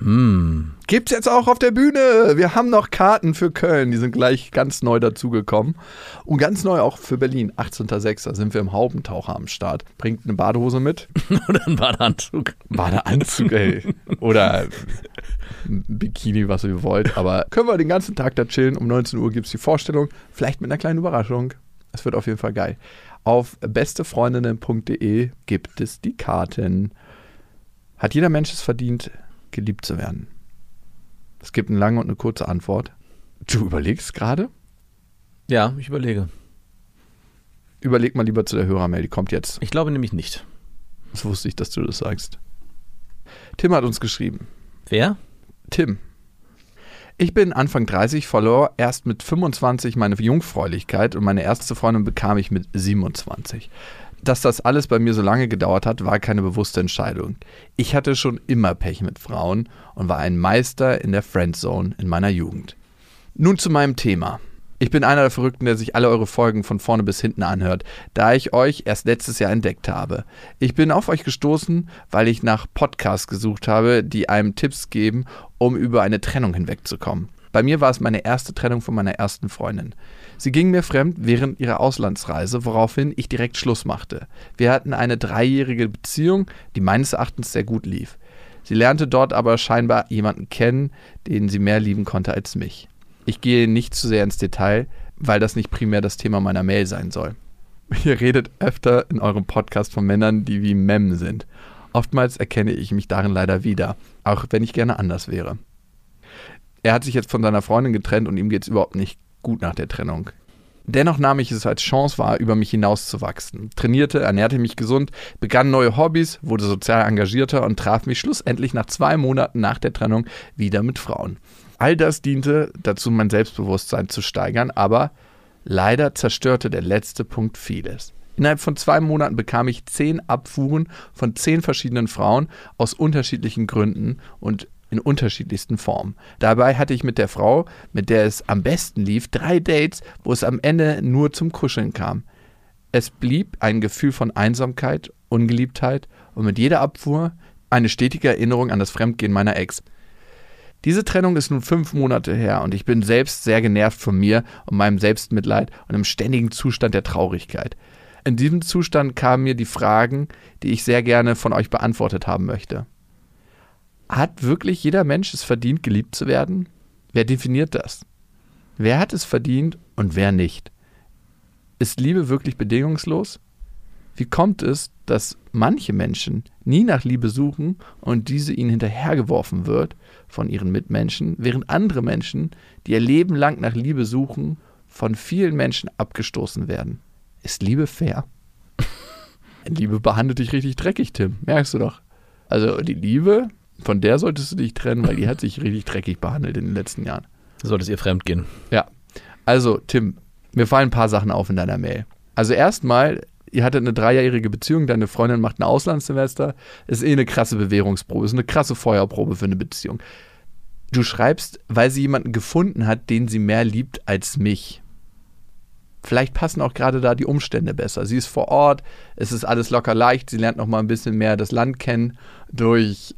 Mm. Gibt's jetzt auch auf der Bühne. Wir haben noch Karten für Köln. Die sind gleich ganz neu dazugekommen. Und ganz neu auch für Berlin. 18.06. Da sind wir im Haubentaucher am Start. Bringt eine Badehose mit. Oder einen Badeanzug. Badeanzug, ey. Oder ein Bikini, was ihr wollt. Aber können wir den ganzen Tag da chillen. Um 19 Uhr gibt's die Vorstellung. Vielleicht mit einer kleinen Überraschung. Es wird auf jeden Fall geil. Auf bestefreundinnen.de gibt es die Karten. Hat jeder Mensch es verdient, geliebt zu werden? Es gibt eine lange und eine kurze Antwort. Du überlegst gerade? Ja, ich überlege. Überleg mal lieber zu der Hörermail, die kommt jetzt. Ich glaube nämlich nicht. Das wusste ich, dass du das sagst. Tim hat uns geschrieben. Wer? Tim. Ich bin Anfang 30, verlor erst mit 25 meine Jungfräulichkeit und meine erste Freundin bekam ich mit 27. Dass das alles bei mir so lange gedauert hat, war keine bewusste Entscheidung. Ich hatte schon immer Pech mit Frauen und war ein Meister in der Friendzone in meiner Jugend. Nun zu meinem Thema. Ich bin einer der Verrückten, der sich alle eure Folgen von vorne bis hinten anhört, da ich euch erst letztes Jahr entdeckt habe. Ich bin auf euch gestoßen, weil ich nach Podcasts gesucht habe, die einem Tipps geben, um über eine Trennung hinwegzukommen. Bei mir war es meine erste Trennung von meiner ersten Freundin. Sie ging mir fremd während ihrer Auslandsreise, woraufhin ich direkt Schluss machte. Wir hatten eine dreijährige Beziehung, die meines Erachtens sehr gut lief. Sie lernte dort aber scheinbar jemanden kennen, den sie mehr lieben konnte als mich. Ich gehe nicht zu sehr ins Detail, weil das nicht primär das Thema meiner Mail sein soll. Ihr redet öfter in eurem Podcast von Männern, die wie Mem sind. Oftmals erkenne ich mich darin leider wieder, auch wenn ich gerne anders wäre. Er hat sich jetzt von seiner Freundin getrennt und ihm geht es überhaupt nicht gut nach der Trennung. Dennoch nahm ich es als Chance wahr, über mich hinauszuwachsen, trainierte, ernährte mich gesund, begann neue Hobbys, wurde sozial engagierter und traf mich schlussendlich nach zwei Monaten nach der Trennung wieder mit Frauen. All das diente dazu, mein Selbstbewusstsein zu steigern, aber leider zerstörte der letzte Punkt vieles. Innerhalb von zwei Monaten bekam ich zehn Abfuhren von zehn verschiedenen Frauen aus unterschiedlichen Gründen und in unterschiedlichsten Formen. Dabei hatte ich mit der Frau, mit der es am besten lief, drei Dates, wo es am Ende nur zum Kuscheln kam. Es blieb ein Gefühl von Einsamkeit, Ungeliebtheit und mit jeder Abfuhr eine stetige Erinnerung an das Fremdgehen meiner Ex. Diese Trennung ist nun fünf Monate her und ich bin selbst sehr genervt von mir und meinem Selbstmitleid und im ständigen Zustand der Traurigkeit. In diesem Zustand kamen mir die Fragen, die ich sehr gerne von euch beantwortet haben möchte. Hat wirklich jeder Mensch es verdient, geliebt zu werden? Wer definiert das? Wer hat es verdient und wer nicht? Ist Liebe wirklich bedingungslos? Wie kommt es, dass manche Menschen nie nach Liebe suchen und diese ihnen hinterhergeworfen wird von ihren Mitmenschen, während andere Menschen, die ihr Leben lang nach Liebe suchen, von vielen Menschen abgestoßen werden? Ist Liebe fair? Liebe behandelt dich richtig dreckig, Tim. Merkst du doch. Also die Liebe, von der solltest du dich trennen, weil die hat sich richtig dreckig behandelt in den letzten Jahren. Solltest ihr fremd gehen. Ja. Also, Tim, mir fallen ein paar Sachen auf in deiner Mail. Also erstmal, ihr hattet eine dreijährige Beziehung, deine Freundin macht ein Auslandssemester. Ist eh eine krasse Bewährungsprobe, ist eine krasse Feuerprobe für eine Beziehung. Du schreibst, weil sie jemanden gefunden hat, den sie mehr liebt als mich. Vielleicht passen auch gerade da die Umstände besser. Sie ist vor Ort, es ist alles locker leicht, sie lernt noch mal ein bisschen mehr das Land kennen durch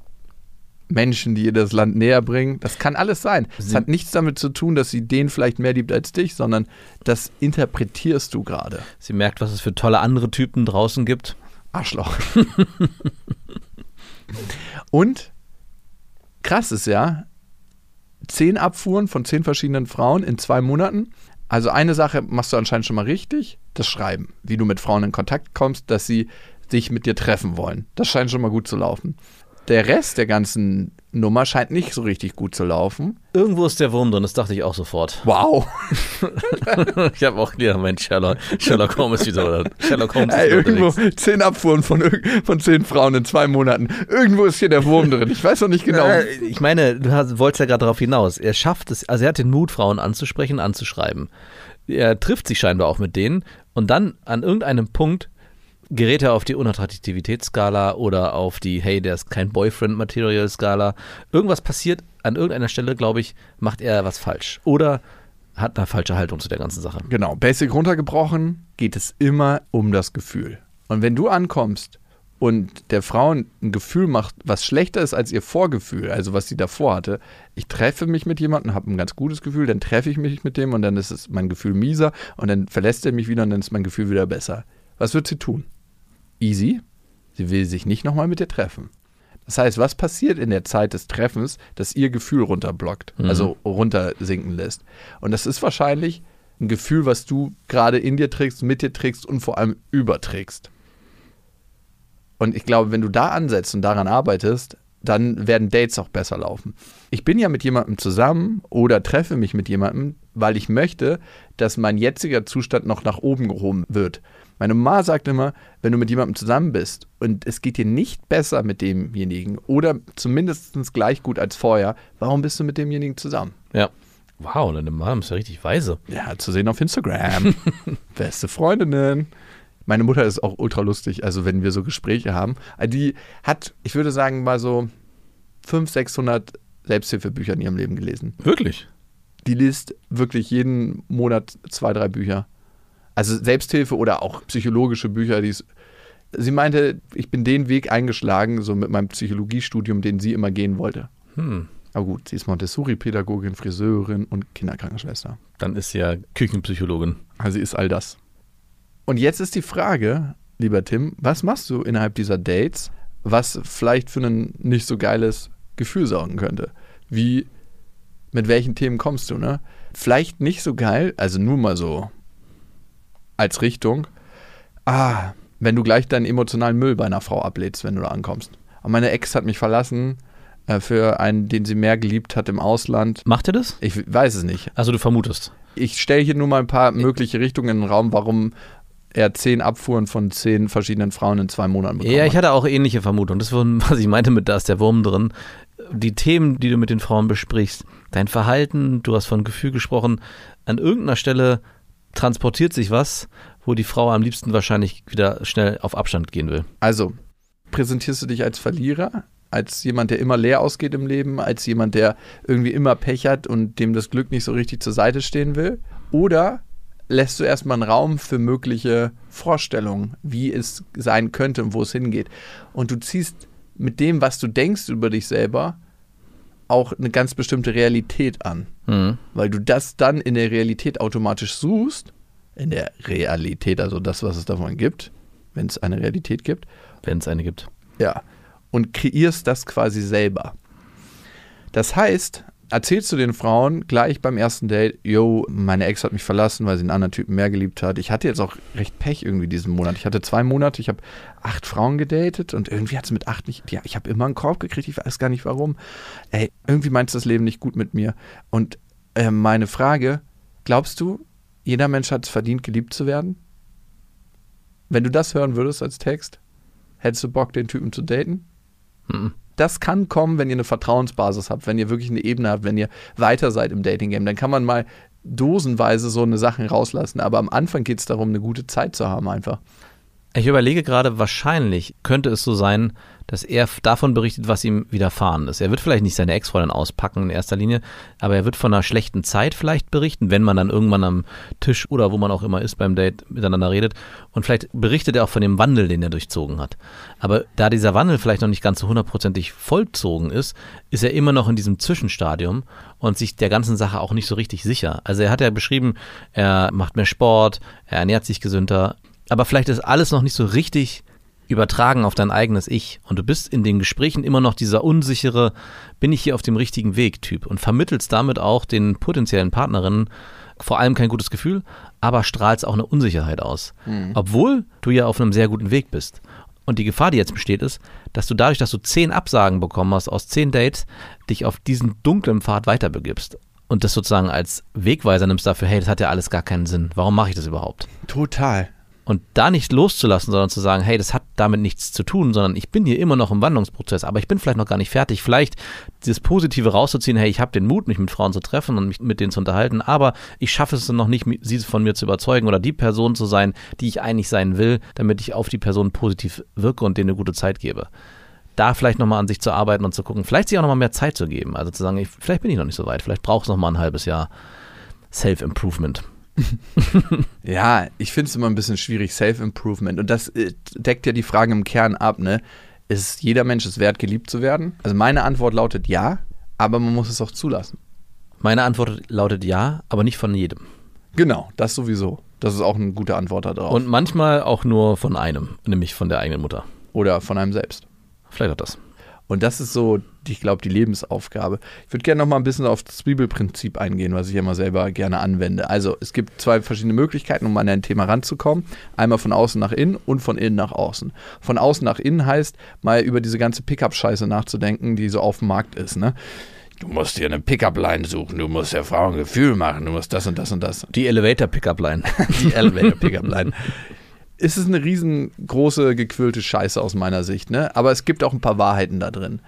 Menschen, die ihr das Land näher bringen. Das kann alles sein. Es hat nichts damit zu tun, dass sie den vielleicht mehr liebt als dich, sondern das interpretierst du gerade. Sie merkt, was es für tolle andere Typen draußen gibt. Arschloch. Und krass ist ja, zehn Abfuhren von zehn verschiedenen Frauen in zwei Monaten. Also eine Sache machst du anscheinend schon mal richtig, das Schreiben, wie du mit Frauen in Kontakt kommst, dass sie sich mit dir treffen wollen. Das scheint schon mal gut zu laufen. Der Rest der ganzen Nummer scheint nicht so richtig gut zu laufen. Irgendwo ist der Wurm drin, das dachte ich auch sofort. Wow. ich habe auch gedacht, Mensch, Sherlock, Sherlock Holmes wieder. Sherlock Holmes ist Ey, irgendwo unterwegs. zehn Abfuhren von, von zehn Frauen in zwei Monaten. Irgendwo ist hier der Wurm drin. Ich weiß noch nicht genau. Äh, ich meine, du hast, wolltest ja gerade darauf hinaus. Er schafft es, also er hat den Mut, Frauen anzusprechen, anzuschreiben. Er trifft sich scheinbar auch mit denen und dann an irgendeinem Punkt Gerät er auf die Unattraktivitätsskala oder auf die Hey, der ist kein Boyfriend-Material-Skala. Irgendwas passiert an irgendeiner Stelle, glaube ich, macht er was falsch. Oder hat eine falsche Haltung zu der ganzen Sache. Genau, basic runtergebrochen geht es immer um das Gefühl. Und wenn du ankommst und der Frau ein Gefühl macht, was schlechter ist als ihr Vorgefühl, also was sie davor hatte, ich treffe mich mit jemandem, habe ein ganz gutes Gefühl, dann treffe ich mich mit dem und dann ist es mein Gefühl mieser und dann verlässt er mich wieder und dann ist mein Gefühl wieder besser. Was wird sie tun? Easy. Sie will sich nicht nochmal mit dir treffen. Das heißt, was passiert in der Zeit des Treffens, dass ihr Gefühl runterblockt, Mhm. also runtersinken lässt? Und das ist wahrscheinlich ein Gefühl, was du gerade in dir trägst, mit dir trägst und vor allem überträgst. Und ich glaube, wenn du da ansetzt und daran arbeitest, dann werden Dates auch besser laufen. Ich bin ja mit jemandem zusammen oder treffe mich mit jemandem, weil ich möchte, dass mein jetziger Zustand noch nach oben gehoben wird. Meine Mama sagt immer, wenn du mit jemandem zusammen bist und es geht dir nicht besser mit demjenigen oder zumindest gleich gut als vorher, warum bist du mit demjenigen zusammen? Ja. Wow, deine Mom ist ja richtig weise. Ja, zu sehen auf Instagram. Beste Freundinnen. Meine Mutter ist auch ultra lustig, also wenn wir so Gespräche haben. Also Die hat, ich würde sagen, mal so 500, 600 Selbsthilfebücher in ihrem Leben gelesen. Wirklich? Die liest wirklich jeden Monat zwei, drei Bücher. Also Selbsthilfe oder auch psychologische Bücher. Die ist, sie meinte, ich bin den Weg eingeschlagen, so mit meinem Psychologiestudium, den sie immer gehen wollte. Hm. Aber gut, sie ist Montessori-Pädagogin, Friseurin und Kinderkrankenschwester. Dann ist sie ja Küchenpsychologin. Also sie ist all das. Und jetzt ist die Frage, lieber Tim, was machst du innerhalb dieser Dates, was vielleicht für ein nicht so geiles Gefühl sorgen könnte? Wie, mit welchen Themen kommst du, ne? Vielleicht nicht so geil, also nur mal so als Richtung. Ah, wenn du gleich deinen emotionalen Müll bei einer Frau ablädst, wenn du da ankommst. Und meine Ex hat mich verlassen äh, für einen, den sie mehr geliebt hat im Ausland. Macht er das? Ich weiß es nicht. Also du vermutest. Ich stelle hier nur mal ein paar mögliche Richtungen in den Raum, warum er zehn Abfuhren von zehn verschiedenen Frauen in zwei Monaten bekommen Ja, ich hat. hatte auch ähnliche Vermutungen. Das war, was ich meinte mit, da ist der Wurm drin. Die Themen, die du mit den Frauen besprichst, dein Verhalten, du hast von Gefühl gesprochen, an irgendeiner Stelle transportiert sich was, wo die Frau am liebsten wahrscheinlich wieder schnell auf Abstand gehen will. Also, präsentierst du dich als Verlierer, als jemand, der immer leer ausgeht im Leben, als jemand, der irgendwie immer Pech hat und dem das Glück nicht so richtig zur Seite stehen will? Oder lässt du erstmal einen Raum für mögliche Vorstellungen, wie es sein könnte und wo es hingeht? Und du ziehst mit dem, was du denkst über dich selber, auch eine ganz bestimmte Realität an. Mhm. weil du das dann in der Realität automatisch suchst, in der Realität, also das, was es davon gibt, wenn es eine Realität gibt, Wenn es eine gibt. ja, und kreierst das quasi selber. Das heißt, erzählst du den Frauen gleich beim ersten Date, yo, meine Ex hat mich verlassen, weil sie einen anderen Typen mehr geliebt hat. Ich hatte jetzt auch recht Pech irgendwie diesen Monat. Ich hatte zwei Monate, ich habe acht Frauen gedatet und irgendwie hat es mit acht nicht, ja, ich habe immer einen Korb gekriegt, ich weiß gar nicht warum. Ey, irgendwie meinst du das Leben nicht gut mit mir. Und äh, meine Frage, glaubst du, jeder Mensch hat es verdient, geliebt zu werden? Wenn du das hören würdest als Text, hättest du Bock, den Typen zu daten? Mhm. Das kann kommen, wenn ihr eine Vertrauensbasis habt, wenn ihr wirklich eine Ebene habt, wenn ihr weiter seid im Dating-Game. Dann kann man mal dosenweise so eine Sachen rauslassen. Aber am Anfang geht es darum, eine gute Zeit zu haben einfach. Ich überlege gerade, wahrscheinlich könnte es so sein, dass er davon berichtet, was ihm widerfahren ist. Er wird vielleicht nicht seine Ex-Freundin auspacken in erster Linie, aber er wird von einer schlechten Zeit vielleicht berichten, wenn man dann irgendwann am Tisch oder wo man auch immer ist beim Date miteinander redet. Und vielleicht berichtet er auch von dem Wandel, den er durchzogen hat. Aber da dieser Wandel vielleicht noch nicht ganz so hundertprozentig vollzogen ist, ist er immer noch in diesem Zwischenstadium und sich der ganzen Sache auch nicht so richtig sicher. Also er hat ja beschrieben, er macht mehr Sport, er ernährt sich gesünder, aber vielleicht ist alles noch nicht so richtig übertragen auf dein eigenes Ich und du bist in den Gesprächen immer noch dieser unsichere, bin ich hier auf dem richtigen Weg Typ und vermittelst damit auch den potenziellen Partnerinnen vor allem kein gutes Gefühl, aber strahlst auch eine Unsicherheit aus, obwohl du ja auf einem sehr guten Weg bist. Und die Gefahr, die jetzt besteht, ist, dass du dadurch, dass du zehn Absagen bekommen hast aus zehn Dates, dich auf diesen dunklen Pfad weiterbegibst und das sozusagen als Wegweiser nimmst dafür, hey, das hat ja alles gar keinen Sinn. Warum mache ich das überhaupt? Total. Und da nicht loszulassen, sondern zu sagen, hey, das hat damit nichts zu tun, sondern ich bin hier immer noch im Wandlungsprozess, aber ich bin vielleicht noch gar nicht fertig. Vielleicht dieses Positive rauszuziehen, hey, ich habe den Mut, mich mit Frauen zu treffen und mich mit denen zu unterhalten, aber ich schaffe es noch nicht, sie von mir zu überzeugen oder die Person zu sein, die ich eigentlich sein will, damit ich auf die Person positiv wirke und denen eine gute Zeit gebe. Da vielleicht nochmal an sich zu arbeiten und zu gucken, vielleicht sich auch nochmal mehr Zeit zu geben. Also zu sagen, ich, vielleicht bin ich noch nicht so weit, vielleicht braucht es nochmal ein halbes Jahr Self-Improvement. ja, ich finde es immer ein bisschen schwierig, Self-Improvement. Und das äh, deckt ja die Fragen im Kern ab, ne? Ist jeder Mensch es wert, geliebt zu werden? Also meine Antwort lautet ja, aber man muss es auch zulassen. Meine Antwort lautet ja, aber nicht von jedem. Genau, das sowieso. Das ist auch eine gute Antwort darauf. Und manchmal auch nur von einem, nämlich von der eigenen Mutter. Oder von einem selbst. Vielleicht auch das. Und das ist so, ich glaube, die Lebensaufgabe. Ich würde gerne noch mal ein bisschen auf das Zwiebelprinzip eingehen, was ich immer selber gerne anwende. Also es gibt zwei verschiedene Möglichkeiten, um an ein Thema ranzukommen. Einmal von außen nach innen und von innen nach außen. Von außen nach innen heißt, mal über diese ganze Pickup-Scheiße nachzudenken, die so auf dem Markt ist. Ne? Du musst dir eine Pickup-Line suchen, du musst der Frau ein Gefühl machen, du musst das und das und das. Die Elevator-Pickup-Line. die Elevator-Pickup-Line ist es eine riesengroße, gequillte Scheiße aus meiner Sicht, ne? Aber es gibt auch ein paar Wahrheiten da drin.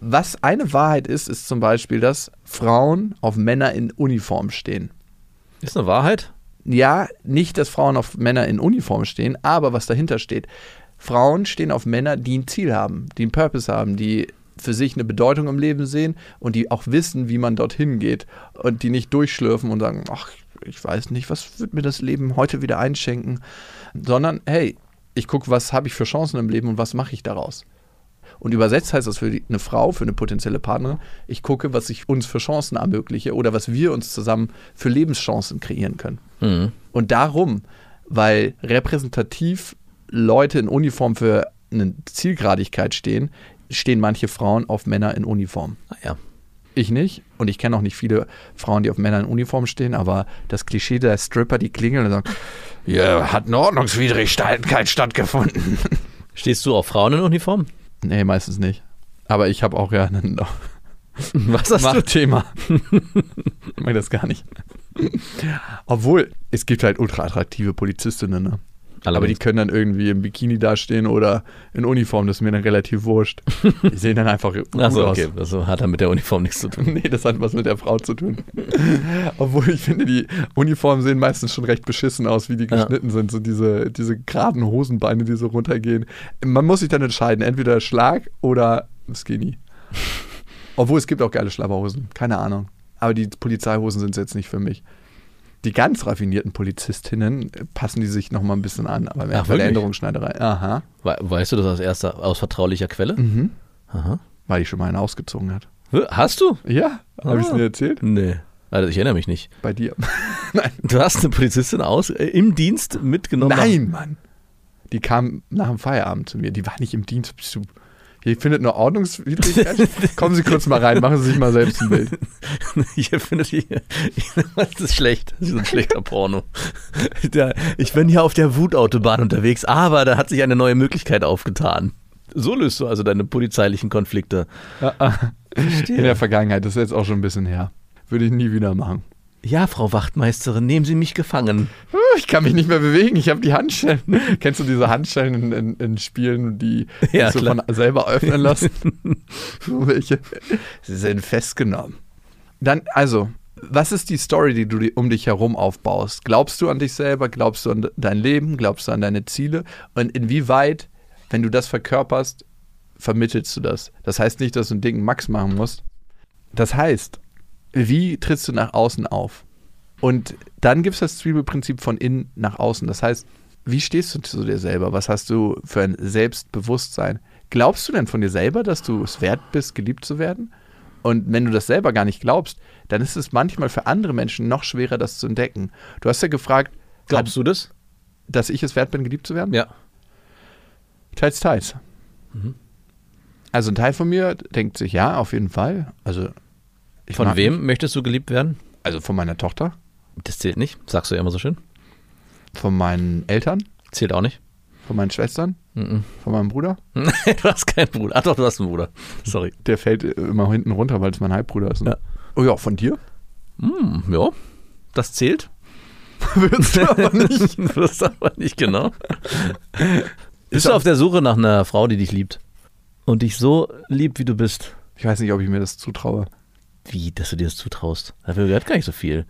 Was eine Wahrheit ist, ist zum Beispiel, dass Frauen auf Männer in Uniform stehen. Ist eine Wahrheit? Ja, nicht, dass Frauen auf Männer in Uniform stehen, aber was dahinter steht. Frauen stehen auf Männer, die ein Ziel haben, die einen Purpose haben, die für sich eine Bedeutung im Leben sehen und die auch wissen, wie man dorthin geht und die nicht durchschlürfen und sagen, ach, ich weiß nicht, was wird mir das Leben heute wieder einschenken, sondern hey, ich gucke, was habe ich für Chancen im Leben und was mache ich daraus. Und übersetzt heißt das für eine Frau, für eine potenzielle Partnerin, ich gucke, was ich uns für Chancen ermögliche oder was wir uns zusammen für Lebenschancen kreieren können. Mhm. Und darum, weil repräsentativ Leute in Uniform für eine Zielgradigkeit stehen, stehen manche Frauen auf Männer in Uniform. Ah ja. Ich nicht. Und ich kenne auch nicht viele Frauen, die auf Männer in Uniform stehen, aber das Klischee der Stripper, die klingeln und sagen, hier hat eine Ordnungswidrigkeit stattgefunden. Stehst du auf Frauen in Uniform? Nee, meistens nicht. Aber ich habe auch ja einen Was hast du? Thema. ich mag das gar nicht. Obwohl, es gibt halt ultra attraktive Polizistinnen, ne? Allerdings. Aber die können dann irgendwie im Bikini dastehen oder in Uniform, das ist mir dann relativ wurscht. Die sehen dann einfach gut Achso, okay. Also hat dann mit der Uniform nichts zu tun. nee, das hat was mit der Frau zu tun. Obwohl ich finde, die Uniformen sehen meistens schon recht beschissen aus, wie die geschnitten ja. sind. So diese, diese geraden Hosenbeine, die so runtergehen. Man muss sich dann entscheiden, entweder Schlag oder Skinny. Obwohl es gibt auch geile Schlabberhosen, keine Ahnung. Aber die Polizeihosen sind jetzt nicht für mich die ganz raffinierten Polizistinnen passen die sich noch mal ein bisschen an, aber mehr Ach, der Änderungsschneiderei. Aha. weißt du das aus erster, aus vertraulicher Quelle? Mhm. Aha. Weil die schon mal einen ausgezogen hat. Hast du? Ja. Ah. Habe ich es dir erzählt? Nee. Also ich erinnere mich nicht. Bei dir. Nein. Du hast eine Polizistin aus, äh, im Dienst mitgenommen? Nein, Mann. Die kam nach dem Feierabend zu mir. Die war nicht im Dienst. Bist du Ihr findet eine Ordnungswidrigkeit? Kommen Sie kurz mal rein, machen Sie sich mal selbst ein Bild. Hier findet hier, das ist schlecht, das ist ein schlechter Porno. ich bin hier auf der Wutautobahn unterwegs, aber da hat sich eine neue Möglichkeit aufgetan. So löst du also deine polizeilichen Konflikte. In der Vergangenheit, das ist jetzt auch schon ein bisschen her. Würde ich nie wieder machen. Ja, Frau Wachtmeisterin, nehmen Sie mich gefangen. Ich kann mich nicht mehr bewegen, ich habe die Handschellen. Kennst du diese Handschellen in, in, in Spielen, die ja, so von selber öffnen lassen? welche? Sie sind festgenommen. Dann, also, was ist die Story, die du um dich herum aufbaust? Glaubst du an dich selber? Glaubst du an dein Leben? Glaubst du an deine Ziele? Und inwieweit, wenn du das verkörperst, vermittelst du das? Das heißt nicht, dass du einen dicken Max machen musst. Das heißt, wie trittst du nach außen auf? Und dann gibt es das Zwiebelprinzip von innen nach außen. Das heißt, wie stehst du zu dir selber? Was hast du für ein Selbstbewusstsein? Glaubst du denn von dir selber, dass du es wert bist, geliebt zu werden? Und wenn du das selber gar nicht glaubst, dann ist es manchmal für andere Menschen noch schwerer, das zu entdecken. Du hast ja gefragt, glaubst du das? Dass ich es wert bin, geliebt zu werden? Ja. Teils, teils. Mhm. Also ein Teil von mir denkt sich, ja, auf jeden Fall. Also ich von wem mich. möchtest du geliebt werden? Also von meiner Tochter. Das zählt nicht, sagst du ja immer so schön. Von meinen Eltern. Zählt auch nicht. Von meinen Schwestern? Mm -mm. Von meinem Bruder? du hast keinen Bruder. Ach doch, du hast einen Bruder. Sorry. Der fällt immer hinten runter, weil es mein Halbbruder ist. Ne? Ja. Oh ja, von dir? Mm, ja, das zählt. Würdest du aber nicht. Du wirst aber nicht genau. Bist du auf der Suche nach einer Frau, die dich liebt? Und dich so liebt, wie du bist? Ich weiß nicht, ob ich mir das zutraue. Wie, dass du dir das zutraust? Dafür gehört gar nicht so viel.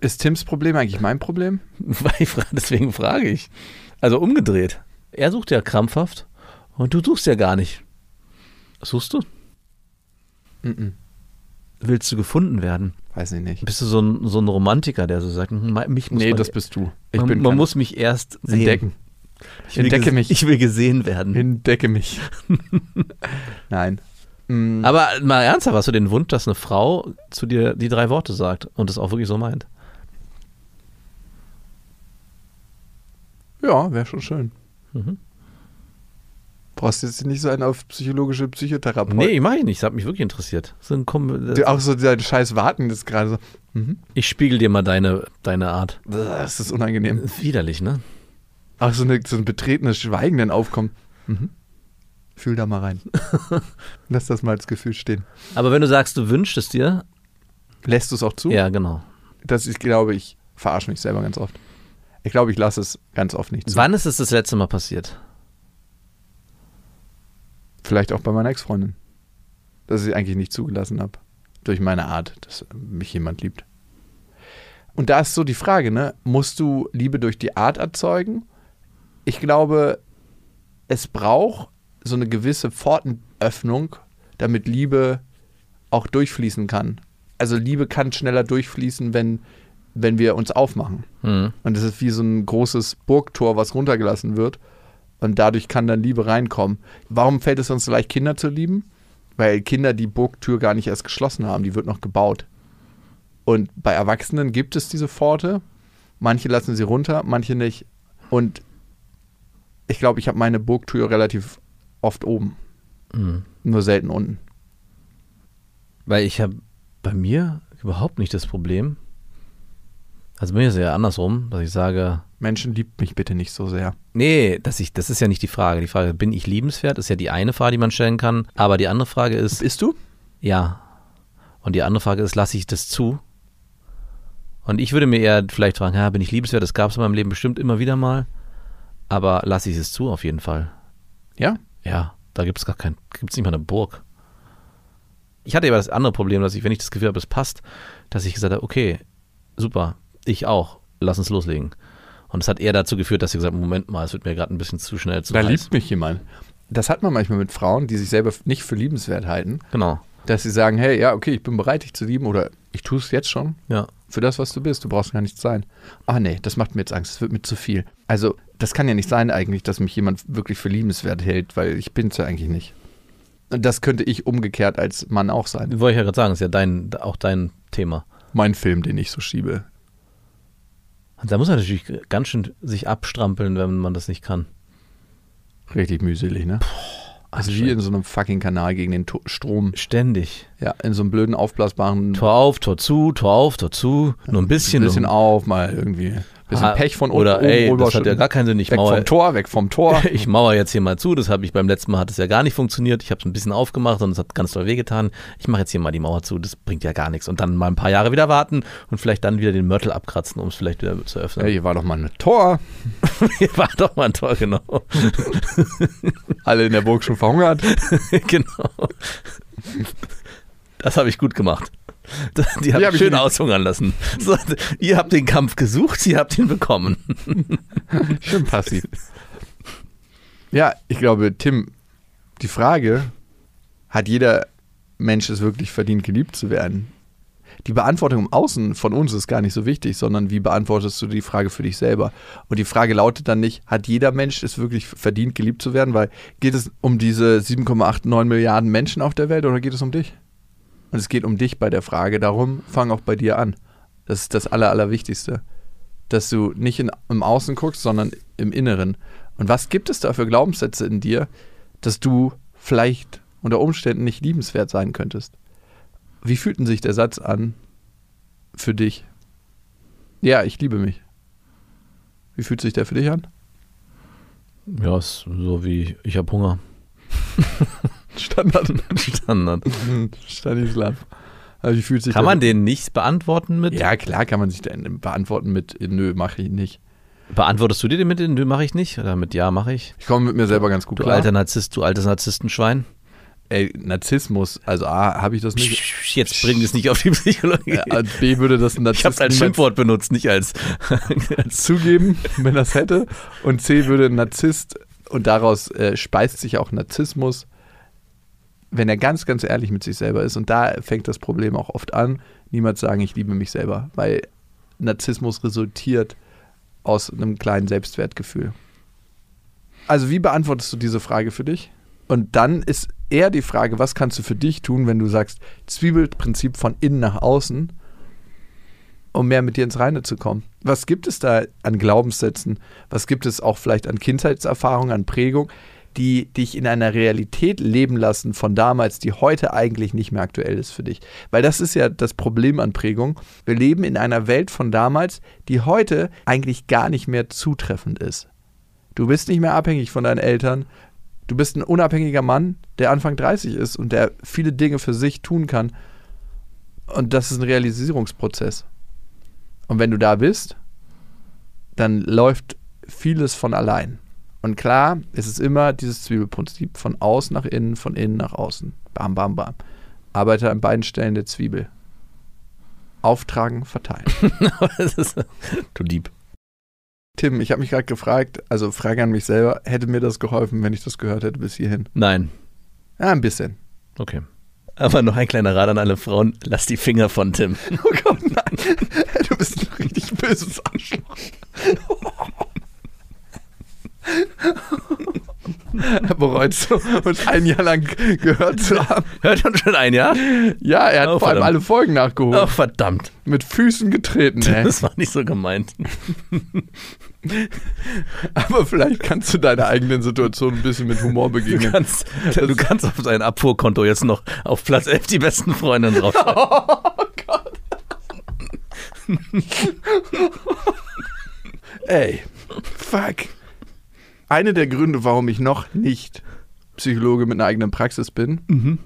Ist Tims Problem eigentlich mein Problem? Deswegen frage ich. Also umgedreht. Er sucht ja krampfhaft und du suchst ja gar nicht. Suchst du? Mhm. Willst du gefunden werden? Weiß ich nicht. Bist du so ein, so ein Romantiker, der so sagt, mich muss Nee, man, das bist du. Ich man, bin man muss mich erst sehen. entdecken. Ich Entdecke mich. Ich will gesehen werden. Entdecke mich. Nein. Mm, Aber mal ernsthaft, hast du den Wunsch, dass eine Frau zu dir die drei Worte sagt und das auch wirklich so meint? ja, wäre schon schön. Mhm. Brauchst jetzt nicht so einen auf psychologische Psychotherapeut. Nee, ich mache ich nicht. Das hat mich wirklich interessiert. So ein Kom Auch so dieser scheiß Warten, ist gerade so. Mhm. ich spiegel dir mal deine, deine Art. Das ist unangenehm. Widerlich, ne? Auch so, eine, so ein betretenes Schweigen dann aufkommt. Mhm. Fühl da mal rein. Lass das mal als Gefühl stehen. Aber wenn du sagst, du wünschst es dir, Lässt du es auch zu? ja, genau. Das ich glaube, ich verarsche mich selber ganz oft. Ich glaube, ich lasse es ganz oft nicht zu. Wann ist es das letzte Mal passiert? Vielleicht auch bei meiner Ex-Freundin. Dass ich eigentlich nicht zugelassen habe. Durch meine Art, dass mich jemand liebt. Und da ist so die Frage, ne? Musst du Liebe durch die Art erzeugen? Ich glaube, es braucht so eine gewisse Pfortenöffnung, damit Liebe auch durchfließen kann. Also Liebe kann schneller durchfließen, wenn, wenn wir uns aufmachen. Hm. Und es ist wie so ein großes Burgtor, was runtergelassen wird. Und dadurch kann dann Liebe reinkommen. Warum fällt es uns so leicht, Kinder zu lieben? Weil Kinder die Burgtür gar nicht erst geschlossen haben, die wird noch gebaut. Und bei Erwachsenen gibt es diese Pforte. Manche lassen sie runter, manche nicht. Und ich glaube, ich habe meine Burgtür relativ oft oben, Hm. nur selten unten. Weil ich habe bei mir überhaupt nicht das Problem. Also bei mir ist es ja andersrum, dass ich sage, Menschen liebt mich bitte nicht so sehr. nee, dass ich, das ist ja nicht die Frage. Die Frage, bin ich liebenswert, ist ja die eine Frage, die man stellen kann. Aber die andere Frage ist, Bist du? ja. Und die andere Frage ist, lasse ich das zu? Und ich würde mir eher vielleicht fragen, ja, bin ich liebenswert? Das gab es in meinem Leben bestimmt immer wieder mal. Aber lasse ich es zu, auf jeden Fall. Ja? Ja, da gibt es gar kein, gibt es nicht mal eine Burg. Ich hatte aber das andere Problem, dass ich, wenn ich das Gefühl habe, es passt, dass ich gesagt habe, okay, super, ich auch, lass uns loslegen. Und es hat eher dazu geführt, dass sie gesagt haben, Moment mal, es wird mir gerade ein bisschen zu schnell zu Da heiß. liebt mich jemand. Das hat man manchmal mit Frauen, die sich selber nicht für liebenswert halten. Genau, dass sie sagen, hey, ja, okay, ich bin bereit, dich zu lieben oder ich tue es jetzt schon ja. für das, was du bist. Du brauchst gar nichts sein. Ah, nee, das macht mir jetzt Angst. Das wird mir zu viel. Also, das kann ja nicht sein eigentlich, dass mich jemand wirklich für liebenswert hält, weil ich bin es ja eigentlich nicht. Und das könnte ich umgekehrt als Mann auch sein. Wollte ich ja gerade sagen, ist ja dein, auch dein Thema. Mein Film, den ich so schiebe. Und da muss man natürlich ganz schön sich abstrampeln, wenn man das nicht kann. Richtig mühselig, ne? Also wie in so einem fucking Kanal gegen den To- Strom. Ständig. Ja, in so einem blöden, aufblasbaren Tor auf, Tor zu, Tor auf, Tor zu. Nur ein bisschen. ein bisschen auf, mal irgendwie. Bisschen Ah, Pech von Oder oben ey, das hat ja gar keinen Sinn. Ich Weg mauer, vom Tor, weg vom Tor. ich mauer jetzt hier mal zu. Das habe ich beim letzten Mal hat es ja gar nicht funktioniert. Ich habe es ein bisschen aufgemacht und es hat ganz doll wehgetan. Ich mache jetzt hier mal die Mauer zu. Das bringt ja gar nichts. Und dann mal ein paar Jahre wieder warten und vielleicht dann wieder den Mörtel abkratzen, um es vielleicht wieder zu Ja, öffnen. hier war doch mal ein Tor. Hier war doch mal ein Tor, genau. Alle in der Burg schon verhungert. genau. Das habe ich gut gemacht. Die habe hab ich ich schön aushungern lassen. So, ihr habt den Kampf gesucht, ihr habt ihn bekommen. Schön passiv. Ja, ich glaube, Tim, die Frage, hat jeder Mensch es wirklich verdient, geliebt zu werden? Die Beantwortung im Außen von uns ist gar nicht so wichtig, sondern wie beantwortest du die Frage für dich selber? Und die Frage lautet dann nicht, hat jeder Mensch es wirklich verdient, geliebt zu werden? Weil geht es um diese 7,89 Milliarden Menschen auf der Welt oder geht es um dich? Und es geht um dich bei der Frage, darum fang auch bei dir an. Das ist das Aller, Allerwichtigste. Dass du nicht in, im Außen guckst, sondern im Inneren. Und was gibt es da für Glaubenssätze in dir, dass du vielleicht unter Umständen nicht liebenswert sein könntest? Wie fühlt denn sich der Satz an für dich? Ja, ich liebe mich. Wie fühlt sich der für dich an? Ja, ist so wie ich habe Hunger. Standard. Standard. Stanislav. Also wie fühlt sich Kann man den nicht beantworten mit? Ja, klar kann man sich den beantworten mit Nö, mache ich nicht. Beantwortest du dir den mit den Nö, mache ich nicht? Oder mit Ja, mache ich? Ich komme mit mir selber ganz gut Du klar. alter Narzisst, du altes Narzisstenschwein. Ey, Narzissmus, also A, habe ich das nicht. Jetzt bring es nicht auf die Psychologie. Ja, B würde das ein ich habe es als Schimpfwort benutzt, nicht als, als zugeben, wenn es hätte. Und C würde ein Narzisst, und daraus äh, speist sich auch Narzissmus, wenn er ganz, ganz ehrlich mit sich selber ist. Und da fängt das Problem auch oft an. Niemals sagen, ich liebe mich selber, weil Narzissmus resultiert aus einem kleinen Selbstwertgefühl. Also wie beantwortest du diese Frage für dich? Und dann ist eher die Frage, was kannst du für dich tun, wenn du sagst, Zwiebelprinzip von innen nach außen, um mehr mit dir ins Reine zu kommen? Was gibt es da an Glaubenssätzen? Was gibt es auch vielleicht an Kindheitserfahrungen, an Prägung, die dich in einer Realität leben lassen von damals, die heute eigentlich nicht mehr aktuell ist für dich? Weil das ist ja das Problem an Prägung. Wir leben in einer Welt von damals, die heute eigentlich gar nicht mehr zutreffend ist. Du bist nicht mehr abhängig von deinen Eltern. Du bist ein unabhängiger Mann, der Anfang 30 ist und der viele Dinge für sich tun kann. Und das ist ein Realisierungsprozess. Und wenn du da bist, dann läuft vieles von allein. Und klar, es ist immer dieses Zwiebelprinzip von außen nach innen, von innen nach außen. Bam, bam, bam. Arbeite an beiden Stellen der Zwiebel. Auftragen, verteilen. Das ist, du Dieb. Tim, ich habe mich gerade gefragt, also Frage an mich selber, hätte mir das geholfen, wenn ich das gehört hätte bis hierhin? Nein. Ja, ein bisschen. Okay. Aber noch ein kleiner Rat an alle Frauen: Lass die Finger von Tim. Oh Gott, nein. Du bist ein richtig böses Arschloch. Er bereut so, uns ein Jahr lang gehört zu haben. Hört man schon ein, ja? Ja, er hat Oh, vor allem verdammt. alle Folgen nachgeholt. Oh, verdammt. Mit Füßen getreten, ey. Das war nicht so gemeint. Aber vielleicht kannst du deiner eigenen Situation ein bisschen mit Humor Du begegnen. kannst, du kannst auf dein Abfuhrkonto jetzt noch auf Platz 11 die besten Freundinnen draufschreiben. Ey, fuck. Eine der Gründe, warum ich noch nicht Psychologe mit einer eigenen Praxis bin. Mhm.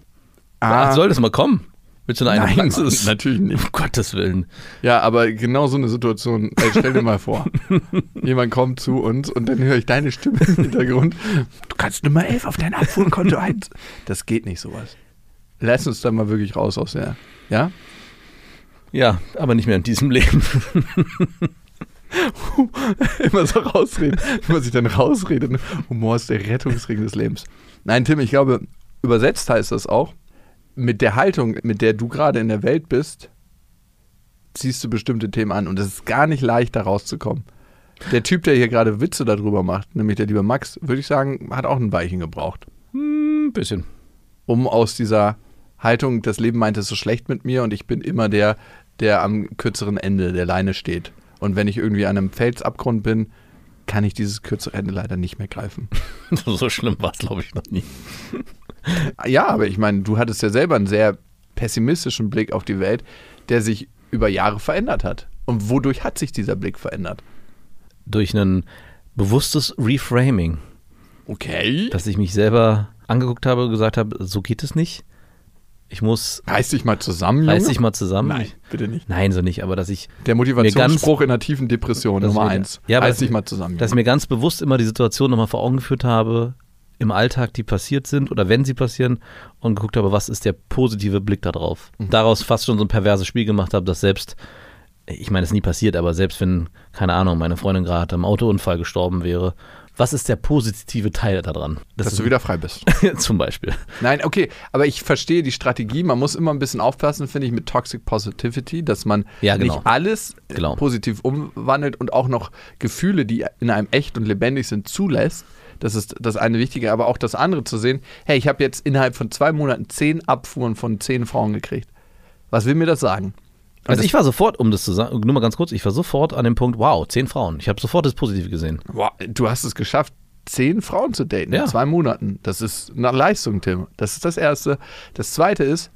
Ah, Soll das mal kommen? Willst du eine eigene Nein, Praxis? Mann, natürlich nicht. Um Gottes Willen. Ja, aber genau so eine Situation, ey, stell dir mal vor. Jemand kommt zu uns und dann höre ich deine Stimme im Hintergrund. Du kannst Nummer 11 auf dein Abfuhrkonto ein. Das geht nicht sowas. Lass uns da mal wirklich raus aus der. Ja? Ja, aber nicht mehr in diesem Leben. Immer so rausreden. Wenn man sich dann rausredet. Humor ist der Rettungsring des Lebens. Nein, Tim, ich glaube, übersetzt heißt das auch, mit der Haltung, mit der du gerade in der Welt bist, ziehst du bestimmte Themen an. Und es ist gar nicht leicht, da rauszukommen. Der Typ, der hier gerade Witze darüber macht, nämlich der liebe Max, würde ich sagen, hat auch ein Weilchen gebraucht, Ein bisschen. um aus dieser Haltung, das Leben meint es so schlecht mit mir und ich bin immer der, der am kürzeren Ende der Leine steht. Und wenn ich irgendwie an einem Felsabgrund bin, kann ich dieses kürzere Ende leider nicht mehr greifen. So schlimm war es, glaube ich, noch nie. Ja, aber ich meine, du hattest ja selber einen sehr pessimistischen Blick auf die Welt, der sich über Jahre verändert hat. Und wodurch hat sich dieser Blick verändert? Durch ein bewusstes Reframing, Okay. dass ich mich selber angeguckt habe und gesagt habe, so geht es nicht. Ich muss, Reiß dich mal zusammen, Junge. reiß dich mal zusammen. Nein, bitte nicht. nein, so nicht, aber dass ich, Der Motivationsspruch in einer tiefen Depression, Nummer mir- eins. Ja, Reiß dich mal zusammen. dass ich Junge. mir ganz bewusst immer die Situation nochmal vor Augen geführt habe, im Alltag, die passiert sind oder wenn sie passieren und geguckt habe, was ist der positive Blick da drauf. Mhm. Daraus fast schon so ein perverses Spiel gemacht habe, dass selbst, ich meine, es nie passiert, aber selbst wenn, keine Ahnung, meine Freundin gerade im Autounfall gestorben wäre, was ist der positive Teil daran? Das dass ist du wieder frei bist. zum Beispiel. Nein, okay, aber ich verstehe die Strategie. Man muss immer ein bisschen aufpassen, finde ich, mit Toxic Positivity, dass man Ja, genau. nicht alles Genau. positiv umwandelt und auch noch Gefühle, die in einem echt und lebendig sind, zulässt. Das ist das eine Wichtige, aber auch das andere zu sehen, hey, ich habe jetzt innerhalb von zwei Monaten zehn Abfuhren von zehn Frauen gekriegt. Was will mir das sagen? Also ich war sofort, um das zu sagen, nur mal ganz kurz, ich war sofort an dem Punkt, wow, zehn Frauen. Ich habe sofort das Positive gesehen. wow, du hast es geschafft, zehn Frauen zu daten Ja. in zwei Monaten. Das ist eine Leistung, Tim. Das ist das Erste. Das Zweite ist,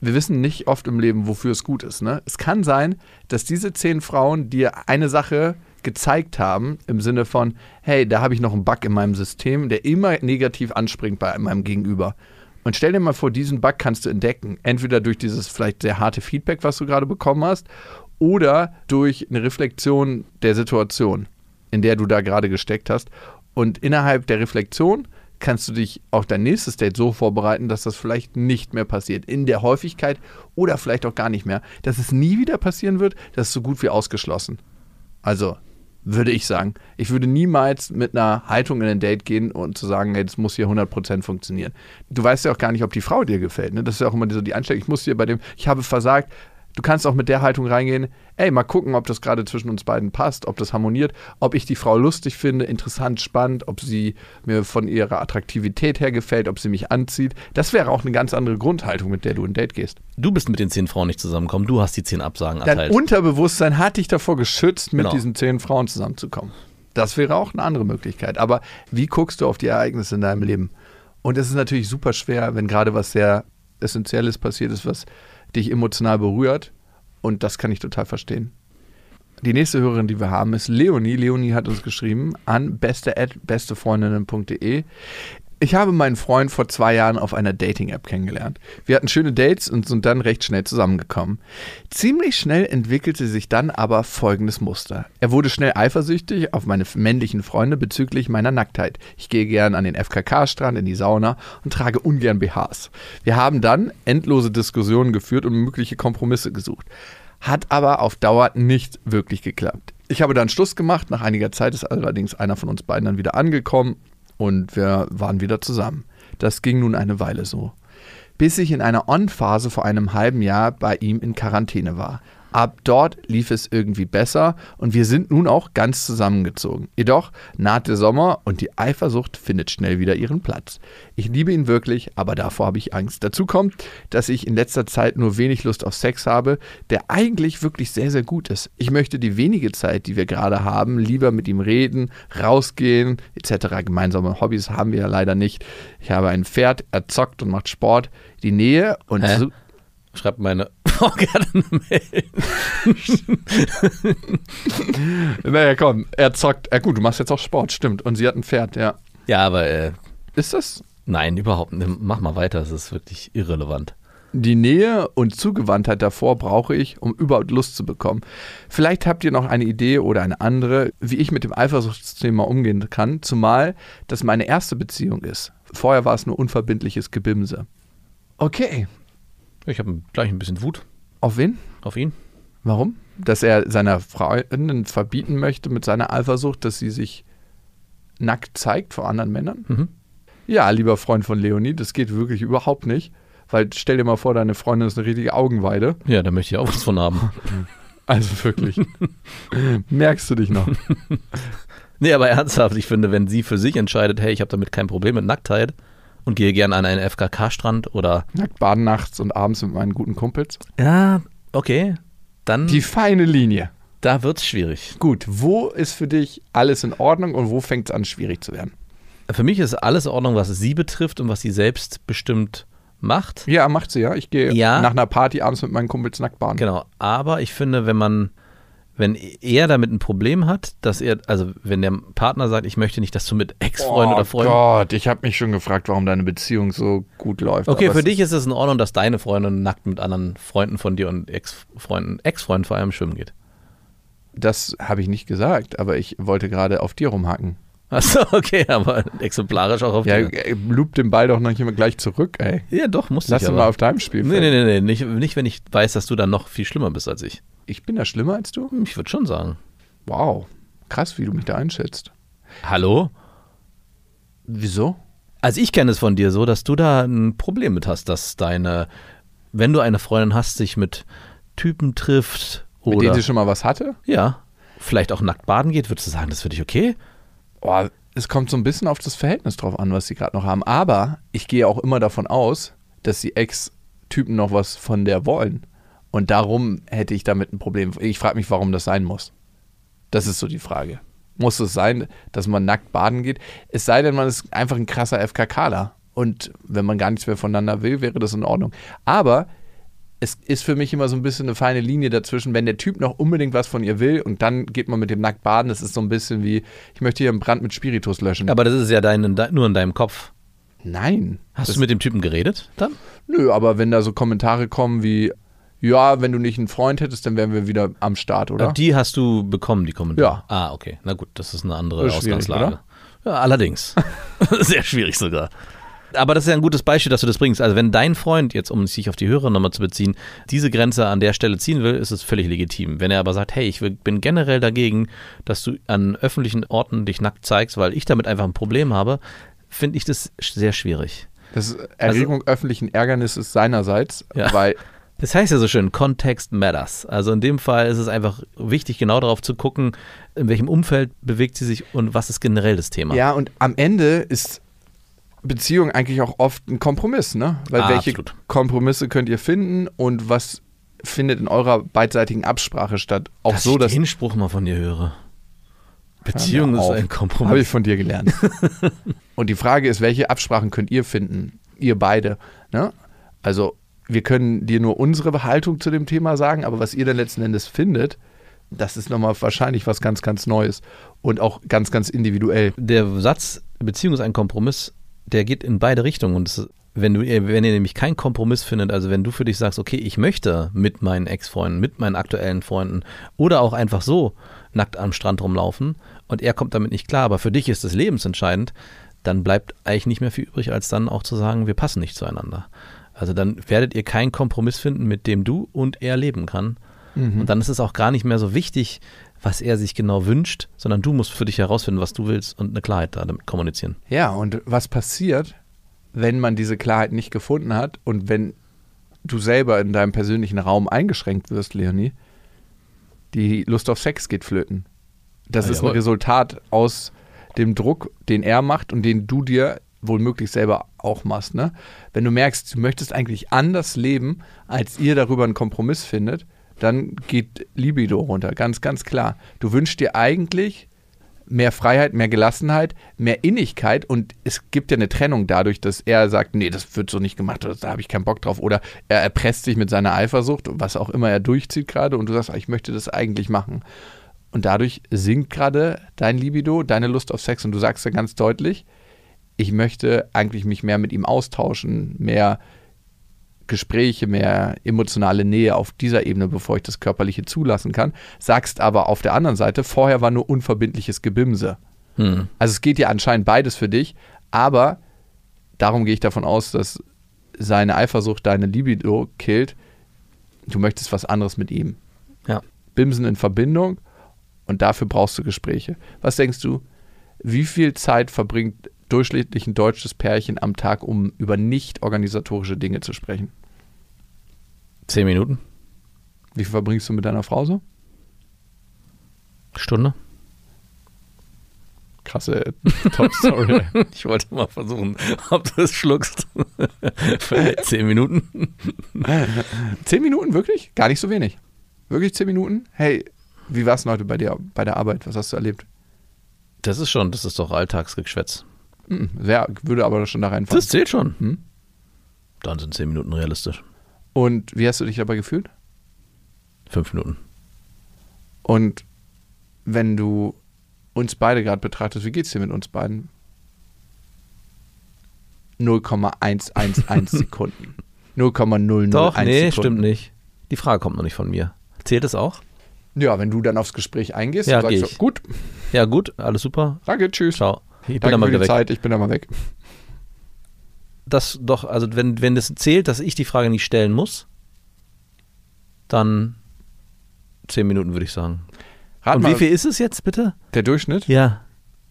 wir wissen nicht oft im Leben, wofür es gut ist. Ne? Es kann sein, dass diese zehn Frauen dir eine Sache gezeigt haben, im Sinne von, hey, da habe ich noch einen Bug in meinem System, der immer negativ anspringt bei meinem Gegenüber. Und stell dir mal vor, diesen Bug kannst du entdecken. Entweder durch dieses vielleicht sehr harte Feedback, was du gerade bekommen hast, oder durch eine Reflexion der Situation, in der du da gerade gesteckt hast. Und innerhalb der Reflexion kannst du dich auf dein nächstes Date so vorbereiten, dass das vielleicht nicht mehr passiert. In der Häufigkeit oder vielleicht auch gar nicht mehr. Dass es nie wieder passieren wird, das ist so gut wie ausgeschlossen. Also würde ich sagen. Ich würde niemals mit einer Haltung in ein Date gehen und zu sagen, hey, das muss hier 100% funktionieren. Du weißt ja auch gar nicht, ob die Frau dir gefällt. Ne? Das ist ja auch immer so die Einstellung. Ich muss dir bei dem, ich habe versagt, Du kannst auch mit der Haltung reingehen, ey, mal gucken, ob das gerade zwischen uns beiden passt, ob das harmoniert, ob ich die Frau lustig finde, interessant, spannend, ob sie mir von ihrer Attraktivität her gefällt, ob sie mich anzieht. Das wäre auch eine ganz andere Grundhaltung, mit der du in ein Date gehst. Du bist mit den zehn Frauen nicht zusammengekommen, du hast die zehn Absagen erteilt. Dein Unterbewusstsein hat dich davor geschützt, mit Genau. diesen zehn Frauen zusammenzukommen. Das wäre auch eine andere Möglichkeit. Aber wie guckst du auf die Ereignisse in deinem Leben? Und es ist natürlich super schwer, wenn gerade was sehr Essentielles passiert ist, was dich emotional berührt. Und das kann ich total verstehen. Die nächste Hörerin, die wir haben, ist Leonie. Leonie hat uns geschrieben an beste@bestefreundinnen.de. Ich habe meinen Freund vor zwei Jahren auf einer Dating-App kennengelernt. Wir hatten schöne Dates und sind dann recht schnell zusammengekommen. Ziemlich schnell entwickelte sich dann aber folgendes Muster. Er wurde schnell eifersüchtig auf meine männlichen Freunde bezüglich meiner Nacktheit. Ich gehe gern an den FKK-Strand, in die Sauna und trage ungern BHs. Wir haben dann endlose Diskussionen geführt und mögliche Kompromisse gesucht. Hat aber auf Dauer nicht wirklich geklappt. Ich habe dann Schluss gemacht. Nach einiger Zeit ist allerdings einer von uns beiden dann wieder angekommen und wir waren wieder zusammen. Das ging nun eine Weile so. Bis ich in einer On-Phase vor einem halben Jahr bei ihm in Quarantäne war. Ab dort lief es irgendwie besser und wir sind nun auch ganz zusammengezogen. Jedoch naht der Sommer und die Eifersucht findet schnell wieder ihren Platz. Ich liebe ihn wirklich, aber davor habe ich Angst. Dazu kommt, dass ich in letzter Zeit nur wenig Lust auf Sex habe, der eigentlich wirklich sehr, sehr gut ist. Ich möchte die wenige Zeit, die wir gerade haben, lieber mit ihm reden, rausgehen, etc. Gemeinsame Hobbys haben wir ja leider nicht. Ich habe ein Pferd, er zockt und macht Sport. Die Nähe und Hä? Schreibt meine Frau gerne eine Mail. Naja, komm, er zockt. Ja, gut, du machst jetzt auch Sport, stimmt. Und sie hat ein Pferd, ja. Ja, aber äh, Ist das nein, überhaupt nicht. Mach mal weiter, das ist wirklich irrelevant. die Nähe und Zugewandtheit davor brauche ich, um überhaupt Lust zu bekommen? Vielleicht habt ihr noch eine Idee oder eine andere, wie ich mit dem Eifersuchtsthema umgehen kann, zumal das meine erste Beziehung ist. Vorher war es nur unverbindliches Gebimse. Okay, Ich habe gleich ein bisschen Wut auf wen? auf ihn. Warum? Dass er seiner Freundin verbieten möchte mit seiner Eifersucht, dass sie sich nackt zeigt vor anderen Männern? Mhm. Ja, lieber Freund von Leonie, das geht wirklich überhaupt nicht. Weil stell dir mal vor, deine Freundin ist eine richtige Augenweide. Ja, da möchte ich auch was von haben. Also wirklich. Merkst du dich noch? Nee, aber ernsthaft, ich finde, wenn sie für sich entscheidet, hey, ich habe damit kein Problem mit Nacktheit und gehe gerne an einen FKK-Strand oder Nackt baden nachts und abends mit meinen guten Kumpels. ja, okay, dann Die feine Linie. da wird's schwierig. Gut, wo ist für dich alles in Ordnung und wo fängt es an, schwierig zu werden? Für mich ist alles in Ordnung, was sie betrifft und was sie selbst bestimmt macht. Ja, macht sie ja. Ich gehe Ja. nach einer Party abends mit meinen Kumpels nackt baden. Genau, aber ich finde, wenn man, wenn er damit ein Problem hat, dass er, also wenn der Partner sagt, ich möchte nicht, dass du mit Ex-Freunden oh oder Freunden. Gott, ich habe mich schon gefragt, warum deine Beziehung so gut läuft. Okay, für dich ist es in Ordnung, dass deine Freundin nackt mit anderen Freunden von dir und Ex-Freunden, Ex-Freunden vor allem schwimmen geht. Das habe ich nicht gesagt, aber ich wollte gerade auf dir rumhacken. Achso, okay, aber exemplarisch auch auf Ja, äh, loop den Ball doch noch immer gleich zurück, ey. Ja, doch, musst Lass ich ihn aber. mal auf deinem Spiel. Nee, nee, nee, nee, nicht, nicht, wenn ich weiß, dass du dann noch viel schlimmer bist als ich. Ich bin da schlimmer als du? Ich würde schon sagen. Wow. Krass, wie du mich da einschätzt. Hallo? Wieso? Also ich kenne es von dir so, dass du da ein Problem mit hast, dass deine, wenn du eine Freundin hast, sich mit Typen trifft Mit oder denen sie schon mal was hatte? ja, vielleicht auch nackt baden geht, würdest du sagen, das ist für dich okay? Oh, es kommt so ein bisschen auf das Verhältnis drauf an, was sie gerade noch haben. Aber ich gehe auch immer davon aus, dass die Ex-Typen noch was von der wollen. Und darum hätte ich damit ein Problem. Ich frage mich, warum das sein muss. Das ist so die Frage. Muss es sein, dass man nackt baden geht? Es sei denn, man ist einfach ein krasser FKKler. Und wenn man gar nichts mehr voneinander will, wäre das in Ordnung. Aber es ist für mich immer so ein bisschen eine feine Linie dazwischen, wenn der Typ noch unbedingt was von ihr will und dann geht man mit dem nackt baden. Das ist so ein bisschen wie, ich möchte hier einen Brand mit Spiritus löschen. Aber das ist ja dein, de, nur in deinem Kopf. Nein. Hast du mit dem Typen geredet dann? Nö, aber wenn da so Kommentare kommen wie, ja, wenn du nicht einen Freund hättest, dann wären wir wieder am Start, oder? Ah, Die hast du bekommen, die Kommentare. Ja. Ah, okay. Na gut, das ist eine andere ist Ausgangslage. Ja, allerdings. Sehr schwierig sogar. Aber das ist ja ein gutes Beispiel, dass du das bringst. Also wenn dein Freund, jetzt um sich auf die Hörer nochmal zu beziehen, diese Grenze an der Stelle ziehen will, ist es völlig legitim. Wenn er aber sagt, hey, ich bin generell dagegen, dass du an öffentlichen Orten dich nackt zeigst, weil ich damit einfach ein Problem habe, finde ich das sehr schwierig. Das ist Erregung öffentlichen Ärgernisses seinerseits, Ja. weil Das heißt ja so schön, Context matters. Also in dem Fall ist es einfach wichtig, genau darauf zu gucken, in welchem Umfeld bewegt sie sich und was ist generell das Thema. Ja, und am Ende ist Beziehung eigentlich auch oft ein Kompromiss, ne? Weil Ah, welche absolut. Kompromisse könnt ihr finden und was findet in eurer beidseitigen Absprache statt? Auch dass so, ich dass den Spruch mal von dir höre. Beziehung ist ein Habe Kompromiss. ich von dir gelernt. und die Frage ist, welche Absprachen könnt ihr finden? Ihr beide. Ne? Also, wir können dir nur unsere Haltung zu dem Thema sagen, aber was ihr dann letzten Endes findet, das ist nochmal wahrscheinlich was ganz, ganz Neues und auch ganz, ganz individuell. Der Satz, Beziehung ist ein Kompromiss, der geht in beide Richtungen. Und das, wenn, du, wenn ihr nämlich keinen Kompromiss findet, also wenn du für dich sagst, okay, ich möchte mit meinen Ex-Freunden, mit meinen aktuellen Freunden oder auch einfach so nackt am Strand rumlaufen und er kommt damit nicht klar, aber für dich ist es lebensentscheidend, dann bleibt eigentlich nicht mehr viel übrig, als dann auch zu sagen, wir passen nicht zueinander. Also dann werdet ihr keinen Kompromiss finden, mit dem du und er leben kann. Und dann ist es auch gar nicht mehr so wichtig, was er sich genau wünscht, sondern du musst für dich herausfinden, was du willst und eine Klarheit da damit kommunizieren. Ja, und was passiert, wenn man diese Klarheit nicht gefunden hat und wenn du selber in deinem persönlichen Raum eingeschränkt wirst, Leonie? Die Lust auf Sex geht flöten. Das Ah, ist ein jawohl. Resultat aus dem Druck, den er macht und den du dir wohl möglich selber auch machst. Ne? Wenn du merkst, du möchtest eigentlich anders leben, als ihr darüber einen Kompromiss findet, dann geht Libido runter, ganz, ganz klar. Du wünschst dir eigentlich mehr Freiheit, mehr Gelassenheit, mehr Innigkeit und es gibt ja eine Trennung dadurch, dass er sagt, nee, das wird so nicht gemacht, da habe ich keinen Bock drauf oder er erpresst sich mit seiner Eifersucht, was auch immer er durchzieht gerade und du sagst, ah, ich möchte das eigentlich machen. Und dadurch sinkt gerade dein Libido, deine Lust auf Sex und du sagst ja ganz deutlich, ich möchte eigentlich mich mehr mit ihm austauschen, mehr Gespräche, mehr emotionale Nähe auf dieser Ebene, bevor ich das Körperliche zulassen kann. Sagst aber auf der anderen Seite, vorher war nur unverbindliches Gebimse. Hm. Also es geht ja anscheinend beides für dich, aber darum gehe ich davon aus, dass seine Eifersucht deine Libido killt. Du möchtest was anderes mit ihm. Ja. Bimsen in Verbindung und dafür brauchst du Gespräche. Was denkst du, wie viel Zeit verbringt durchschnittlich ein deutsches Pärchen am Tag, um über nicht organisatorische Dinge zu sprechen? Zehn Minuten? Wie viel verbringst du mit deiner Frau so? Stunde? Krasse Top-Story. Ich wollte mal versuchen, ob du es schluckst. Vielleicht zehn Minuten. zehn Minuten, wirklich? Gar nicht so wenig. Wirklich zehn Minuten? Hey, wie war es heute bei dir, bei der Arbeit? Was hast du erlebt? Das ist schon, das ist doch Alltagsgeschwätz. Mhm, wer würde aber schon da reinfallen. Das zählt schon. Hm? Dann sind zehn Minuten realistisch. Und wie hast du dich dabei gefühlt? Fünf Minuten. Und wenn du uns beide gerade betrachtest, wie geht's dir mit uns beiden? 0,111 Sekunden. 0,001 Doch, nee, Sekunden. stimmt nicht. Die Frage kommt noch nicht von mir. Zählt es auch? Ja, wenn du dann aufs Gespräch eingehst, Ja, sagst geh du, gut, Ja, gut, alles super. danke, tschüss. Ciao. Ich bin Danke für die weg. Zeit, ich bin dann mal weg. Das doch, also wenn, wenn das zählt, dass ich die Frage nicht stellen muss, dann zehn Minuten würde ich sagen. Rat Und mal, wie viel ist es jetzt bitte? der Durchschnitt? Ja,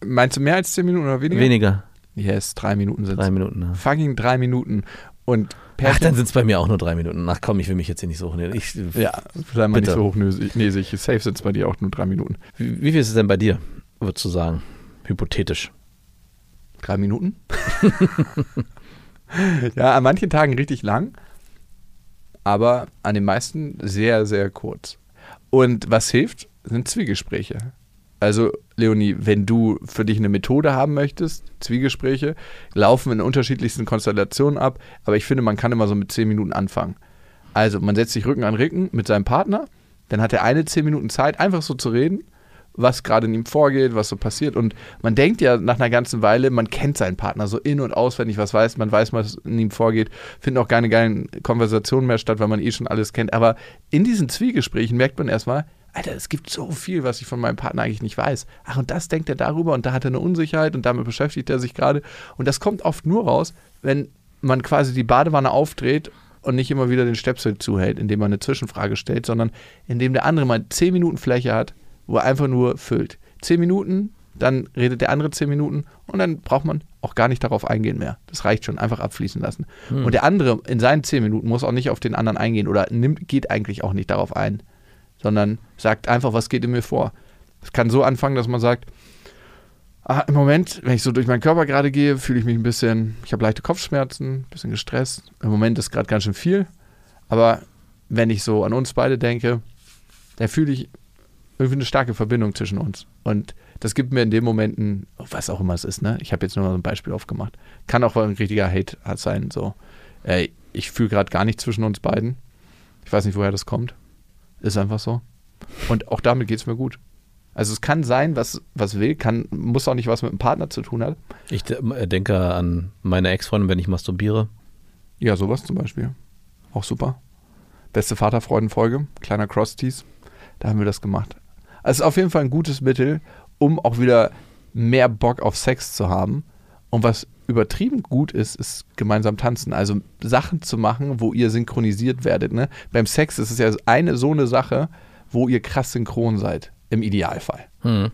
Meinst du mehr als 10 Minuten oder weniger? weniger. Yes, drei Minuten sind Drei Minuten. Ja. Fucking drei Minuten. Und Ach, Pärchen- dann sind es bei mir auch nur drei Minuten. Ach komm, ich will mich jetzt hier nicht so hochnehmen. Ich, Ja, sei mal nicht Bitte. so hochnäsig. Safe sind es bei dir auch nur drei Minuten. Wie, wie viel ist es denn bei dir, würdest du sagen? Hypothetisch. Drei Minuten? ja, an manchen Tagen richtig lang, aber an den meisten sehr, sehr kurz. Und was hilft, sind Zwiegespräche. Also, Leonie, wenn du für dich eine Methode haben möchtest, Zwiegespräche laufen in unterschiedlichsten Konstellationen ab, aber ich finde, man kann immer so mit zehn Minuten anfangen. Also, man setzt sich Rücken an Rücken mit seinem Partner, dann hat er eine zehn Minuten Zeit, einfach so zu reden was gerade in ihm vorgeht, was so passiert. Und man denkt ja nach einer ganzen Weile, man kennt seinen Partner so in- und auswendig, was weiß, man weiß, was in ihm vorgeht, finden auch keine geilen Konversationen mehr statt, weil man eh schon alles kennt. Aber in diesen Zwiegesprächen merkt man erstmal, Alter, es gibt so viel, was ich von meinem Partner eigentlich nicht weiß. Ach, und das denkt er darüber und da hat er eine Unsicherheit und damit beschäftigt er sich gerade. Und das kommt oft nur raus, wenn man quasi die Badewanne aufdreht und nicht immer wieder den Stöpsel zuhält, indem man eine Zwischenfrage stellt, sondern indem der andere mal zehn Minuten Fläche hat, wo er einfach nur füllt. Zehn Minuten, dann redet der andere zehn Minuten und dann braucht man auch gar nicht darauf eingehen mehr. Das reicht schon, einfach abfließen lassen. Hm. Und der andere in seinen zehn Minuten muss auch nicht auf den anderen eingehen oder nimmt, geht eigentlich auch nicht darauf ein, sondern sagt einfach, was geht in mir vor. Es kann so anfangen, dass man sagt, ah, im Moment, wenn ich so durch meinen Körper gerade gehe, fühle ich mich ein bisschen, ich habe leichte Kopfschmerzen, ein bisschen gestresst. Im Moment ist gerade ganz schön viel, aber wenn ich so an uns beide denke, da fühle ich irgendwie eine starke Verbindung zwischen uns. Und das gibt mir in den Momenten, was auch immer es ist, ne? Ich habe jetzt nur mal ein Beispiel aufgemacht. Kann auch ein richtiger Hate sein, so. Ey, ich fühle gerade gar nichts zwischen uns beiden. Ich weiß nicht, woher das kommt. Ist einfach so. Und auch damit geht es mir gut. Also es kann sein, was, was will, kann, muss auch nicht was mit dem Partner zu tun haben. Ich äh, denke an meine Ex-Freundin, wenn ich masturbiere. Ja, sowas zum Beispiel. Auch super. Beste Vaterfreudenfolge, kleiner Cross-Tease. Da haben wir das gemacht. Also auf jeden Fall ein gutes Mittel, um auch wieder mehr Bock auf Sex zu haben. Und was übertrieben gut ist, ist gemeinsam tanzen. Also Sachen zu machen, wo ihr synchronisiert werdet. Ne? Beim Sex ist es ja eine so eine Sache, wo ihr krass synchron seid. Im Idealfall. Hm.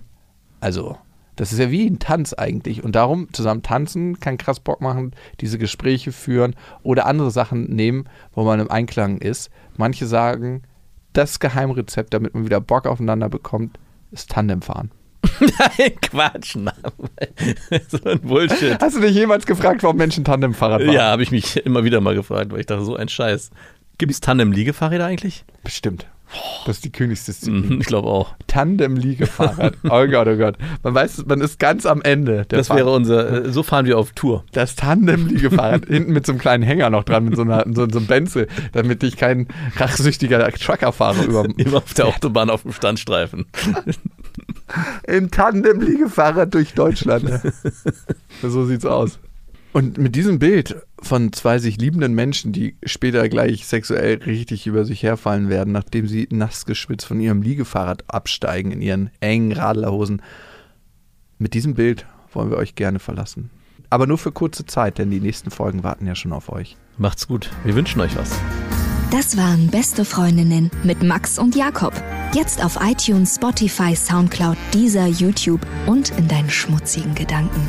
Also, das ist ja wie ein Tanz eigentlich. Und darum, zusammen tanzen kann krass Bock machen, diese Gespräche führen oder andere Sachen nehmen, wo man im Einklang ist. Manche sagen, das Geheimrezept, damit man wieder Bock aufeinander bekommt, ist Tandemfahren. Nein, Quatsch. so ein Bullshit. Hast du dich jemals gefragt, warum Menschen Tandemfahrrad fahren? Ja, habe ich mich immer wieder mal gefragt, weil ich dachte, so ein Scheiß. Gibt es Tandem-Liegefahrräder eigentlich? Bestimmt. Das ist die Königsdisziplin. Mhm, ich glaube auch. Tandem-Liegefahrrad. Oh Gott, oh Gott. Man weiß, man ist ganz am Ende. das Fahrt. wäre unser, äh, so fahren wir auf Tour. Das Tandem-Liegefahrrad. hinten mit so einem kleinen Hänger noch dran, mit so, einer, so, so einem Benzel, damit ich kein rachsüchtiger Truckerfahrer über. Immer auf der Autobahn auf dem Standstreifen. Im Tandem-Liegefahrrad durch Deutschland. so sieht's aus. Und mit diesem Bild von zwei sich liebenden Menschen, die später gleich sexuell richtig über sich herfallen werden, nachdem sie nass geschwitzt von ihrem Liegefahrrad absteigen in ihren engen Radlerhosen, mit diesem Bild wollen wir euch gerne verlassen. Aber nur für kurze Zeit, denn die nächsten Folgen warten ja schon auf euch. Macht's gut. Wir wünschen euch was. Das waren Beste Freundinnen mit Max und Jakob. Jetzt auf iTunes, Spotify, Soundcloud, dieser YouTube und in deinen schmutzigen Gedanken.